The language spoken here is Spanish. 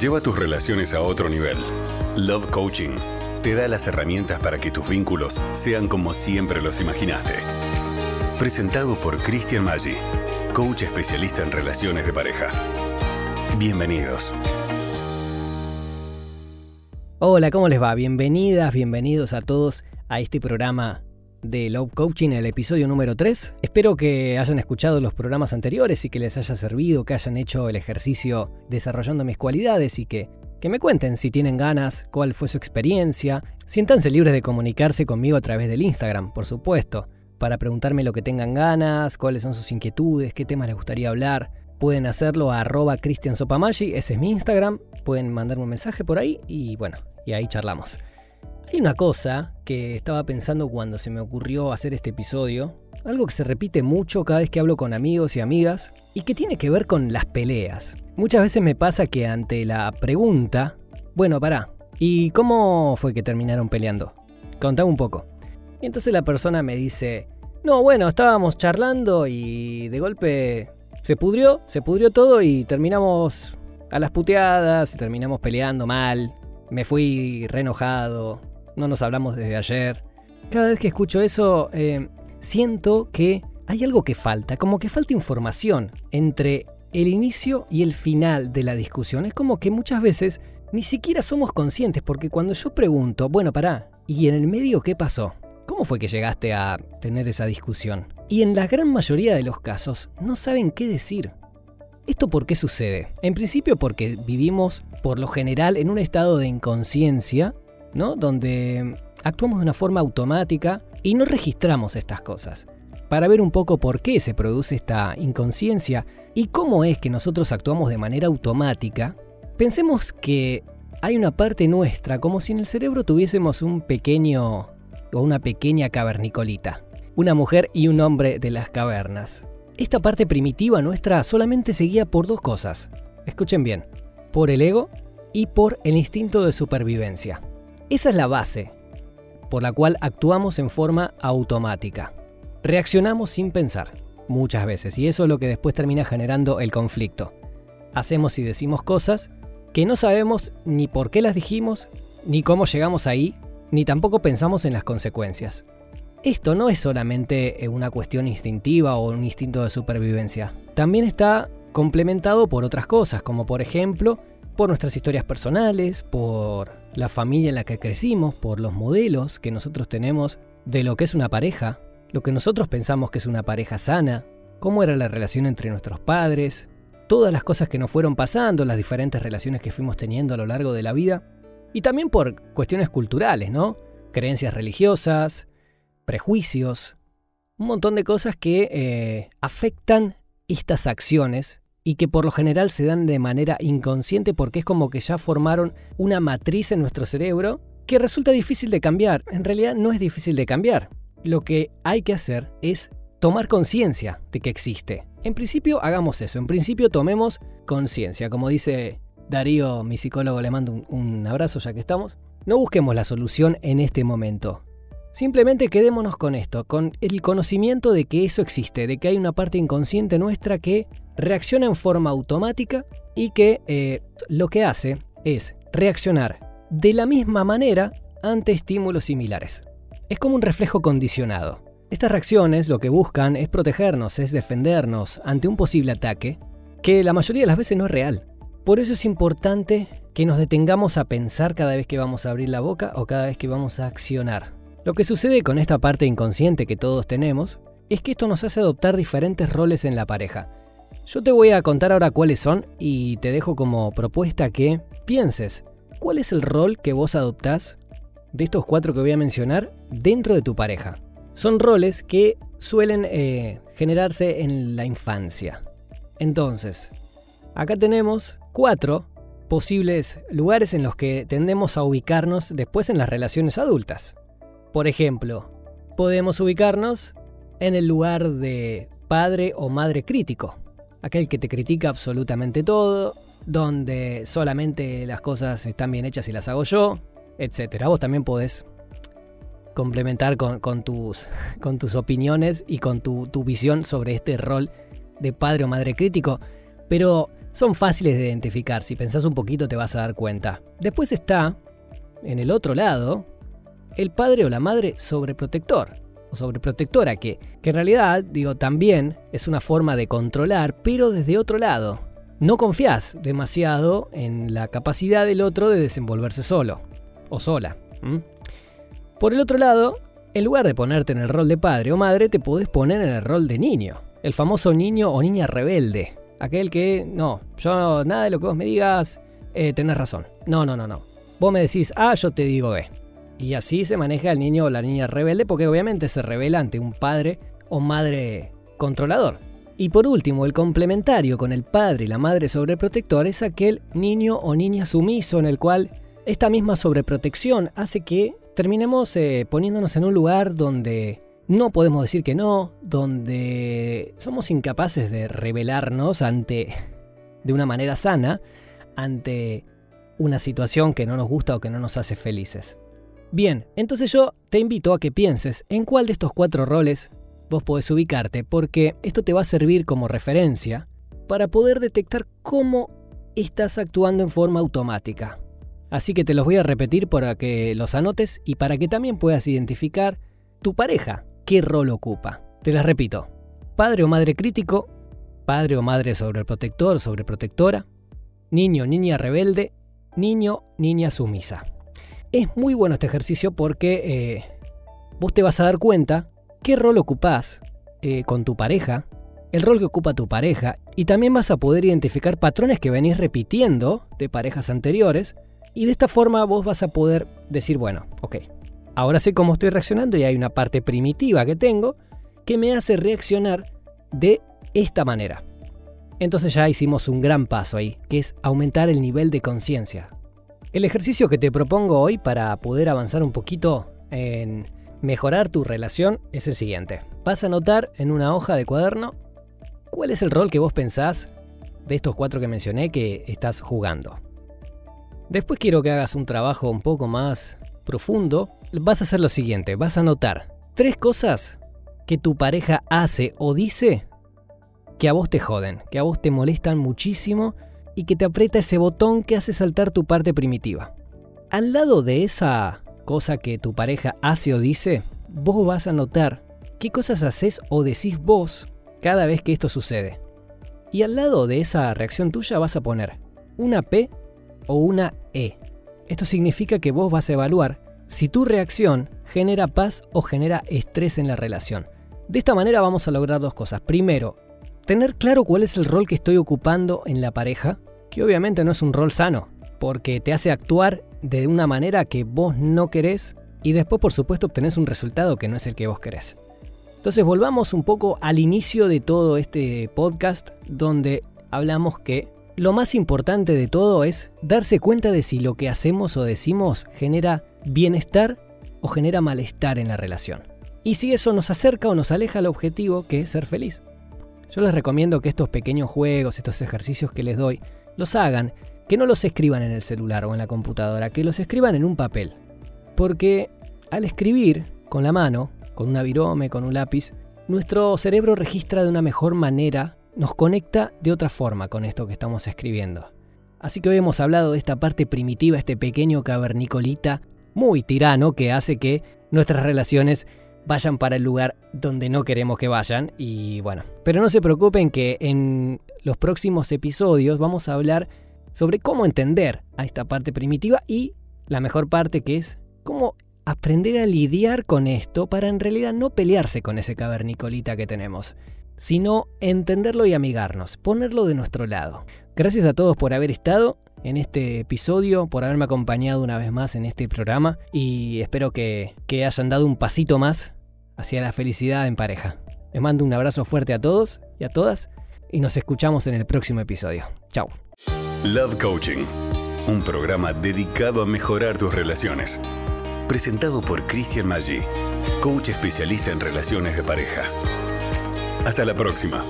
lleva tus relaciones a otro nivel. Love Coaching te da las herramientas para que tus vínculos sean como siempre los imaginaste. Presentado por Christian Maggi, coach especialista en relaciones de pareja. Bienvenidos. Hola, ¿cómo les va? Bienvenidas, bienvenidos a todos a este programa de Love Coaching, el episodio número 3. Espero que hayan escuchado los programas anteriores y que les haya servido, que hayan hecho el ejercicio desarrollando mis cualidades y que, que me cuenten si tienen ganas, cuál fue su experiencia. Siéntanse libres de comunicarse conmigo a través del Instagram, por supuesto, para preguntarme lo que tengan ganas, cuáles son sus inquietudes, qué temas les gustaría hablar. Pueden hacerlo a arroba cristiansopamaggi, ese es mi Instagram. Pueden mandarme un mensaje por ahí y bueno, y ahí charlamos. Hay una cosa que estaba pensando cuando se me ocurrió hacer este episodio, algo que se repite mucho cada vez que hablo con amigos y amigas, y que tiene que ver con las peleas. Muchas veces me pasa que ante la pregunta, bueno, pará, ¿y cómo fue que terminaron peleando? Contame un poco. Y entonces la persona me dice, no, bueno, estábamos charlando y de golpe se pudrió, se pudrió todo y terminamos a las puteadas y terminamos peleando mal. Me fui re enojado, no nos hablamos desde ayer. Cada vez que escucho eso, eh, siento que hay algo que falta, como que falta información entre el inicio y el final de la discusión. Es como que muchas veces ni siquiera somos conscientes, porque cuando yo pregunto, bueno, pará, ¿y en el medio qué pasó? ¿Cómo fue que llegaste a tener esa discusión? Y en la gran mayoría de los casos no saben qué decir. ¿Esto por qué sucede? En principio porque vivimos por lo general en un estado de inconsciencia ¿no? Donde actuamos de una forma automática y no registramos estas cosas. Para ver un poco por qué se produce esta inconsciencia y cómo es que nosotros actuamos de manera automática, pensemos que hay una parte nuestra, como si en el cerebro tuviésemos un pequeño o una pequeña cavernicolita, una mujer y un hombre de las cavernas. Esta parte primitiva nuestra solamente seguía por dos cosas. Escuchen bien, por el ego y por el instinto de supervivencia. Esa es la base por la cual actuamos en forma automática. Reaccionamos sin pensar, muchas veces, y eso es lo que después termina generando el conflicto. Hacemos y decimos cosas que no sabemos ni por qué las dijimos, ni cómo llegamos ahí, ni tampoco pensamos en las consecuencias. Esto no es solamente una cuestión instintiva o un instinto de supervivencia, también está complementado por otras cosas, como por ejemplo por nuestras historias personales, por la familia en la que crecimos, por los modelos que nosotros tenemos de lo que es una pareja, lo que nosotros pensamos que es una pareja sana, cómo era la relación entre nuestros padres, todas las cosas que nos fueron pasando, las diferentes relaciones que fuimos teniendo a lo largo de la vida, y también por cuestiones culturales, ¿no? Creencias religiosas, prejuicios, un montón de cosas que eh, afectan estas acciones y que por lo general se dan de manera inconsciente porque es como que ya formaron una matriz en nuestro cerebro que resulta difícil de cambiar. En realidad no es difícil de cambiar. Lo que hay que hacer es tomar conciencia de que existe. En principio hagamos eso, en principio tomemos conciencia. Como dice Darío, mi psicólogo, le mando un, un, abrazo ya que estamos. No busquemos la solución en este momento. Simplemente quedémonos con esto, con el conocimiento de que eso existe, de que hay una parte inconsciente nuestra que reacciona en forma automática y que eh, lo que hace es reaccionar de la misma manera ante estímulos similares. Es como un reflejo condicionado. Estas reacciones lo que buscan es protegernos, es defendernos ante un posible ataque que la mayoría de las veces no es real. Por eso es importante que nos detengamos a pensar cada vez que vamos a abrir la boca o cada vez que vamos a accionar. Lo que sucede con esta parte inconsciente que todos tenemos es que esto nos hace adoptar diferentes roles en la pareja. Yo te voy a contar ahora cuáles son y te dejo como propuesta que pienses cuál es el rol que vos adoptás de estos cuatro que voy a mencionar dentro de tu pareja. Son roles que suelen eh, generarse en la infancia. Entonces, acá tenemos cuatro posibles lugares en los que tendemos a ubicarnos después en las relaciones adultas. Por ejemplo, podemos ubicarnos en el lugar de padre o madre crítico, aquel que te critica absolutamente todo, donde solamente las cosas están bien hechas y las hago yo, etc. Vos también podés complementar con, tus, opiniones y con tu, tu visión sobre este rol de padre o madre crítico, pero son fáciles de identificar. Si pensás un poquito te vas a dar cuenta. Después está, en el otro lado, el padre o la madre sobreprotector o sobreprotectora, que, que en realidad, digo, también es una forma de controlar, pero desde otro lado. No confías demasiado en la capacidad del otro de desenvolverse solo o sola. Por el otro lado, en lugar de ponerte en el rol de padre o madre, te podés poner en el rol de niño. El famoso niño o niña rebelde. Aquel que, no, yo nada de lo que vos me digas, eh, tenés razón. No, no, no, no. Vos me decís A, yo te digo B. Y así se maneja el niño o la niña rebelde porque obviamente se revela ante un padre o madre controlador. Y por último, el complementario con el padre y la madre sobreprotector es aquel niño o niña sumiso en el cual esta misma sobreprotección hace que terminemos eh, poniéndonos en un lugar donde no podemos decir que no, donde somos incapaces de revelarnos ante, de una manera sana, ante una situación que no nos gusta o que no nos hace felices. Bien, entonces yo te invito a que pienses en cuál de estos cuatro roles vos podés ubicarte, porque esto te va a servir como referencia para poder detectar cómo estás actuando en forma automática. Así que te los voy a repetir para que los anotes y para que también puedas identificar tu pareja, qué rol ocupa. Te las repito. Padre o madre crítico, padre o madre sobreprotector, sobreprotectora, niño, niña rebelde, niño, niña sumisa. Es muy bueno este ejercicio porque eh, vos te vas a dar cuenta qué rol ocupás eh, con tu pareja, el rol que ocupa tu pareja, y también vas a poder identificar patrones que venís repitiendo de parejas anteriores, y de esta forma vos vas a poder decir, bueno, ok, ahora sé cómo estoy reaccionando y hay una parte primitiva que tengo que me hace reaccionar de esta manera. Entonces ya hicimos un gran paso ahí, que es aumentar el nivel de conciencia. El ejercicio que te propongo hoy para poder avanzar un poquito en mejorar tu relación es el siguiente. Vas a anotar en una hoja de cuaderno cuál es el rol que vos pensás de estos cuatro que mencioné que estás jugando. Después quiero que hagas un trabajo un poco más profundo. Vas a hacer lo siguiente, vas a anotar tres cosas que tu pareja hace o dice que a vos te joden, que a vos te molestan muchísimo y que te aprieta ese botón que hace saltar tu parte primitiva. Al lado de esa cosa que tu pareja hace o dice, vos vas a notar qué cosas haces o decís vos cada vez que esto sucede. Y al lado de esa reacción tuya vas a poner una P o una E. Esto significa que vos vas a evaluar si tu reacción genera paz o genera estrés en la relación. De esta manera vamos a lograr dos cosas. Primero, tener claro cuál es el rol que estoy ocupando en la pareja, que obviamente no es un rol sano, porque te hace actuar de una manera que vos no querés y después por supuesto obtenés un resultado que no es el que vos querés. Entonces volvamos un poco al inicio de todo este podcast donde hablamos que lo más importante de todo es darse cuenta de si lo que hacemos o decimos genera bienestar o genera malestar en la relación. Y si eso nos acerca o nos aleja al objetivo que es ser feliz. Yo les recomiendo que estos pequeños juegos, estos ejercicios que les doy, los hagan, que no los escriban en el celular o en la computadora, que los escriban en un papel. Porque al escribir con la mano, con una virome, con un lápiz, nuestro cerebro registra de una mejor manera, nos conecta de otra forma con esto que estamos escribiendo. Así que hoy hemos hablado de esta parte primitiva, este pequeño cavernicolita muy tirano que hace que nuestras relaciones vayan para el lugar donde no queremos que vayan. Y bueno, pero no se preocupen que en los próximos episodios vamos a hablar sobre cómo entender a esta parte primitiva y la mejor parte que es cómo aprender a lidiar con esto para en realidad no pelearse con ese cavernicolita que tenemos, sino entenderlo y amigarnos, ponerlo de nuestro lado. Gracias a todos por haber estado en este episodio, por haberme acompañado una vez más en este programa y espero que, hayan dado un pasito más hacia la felicidad en pareja. Les mando un abrazo fuerte a todos y a todas y nos escuchamos en el próximo episodio. Chao. Love Coaching, un programa dedicado a mejorar tus relaciones. Presentado por Christian Maggi, coach especialista en relaciones de pareja. Hasta la próxima.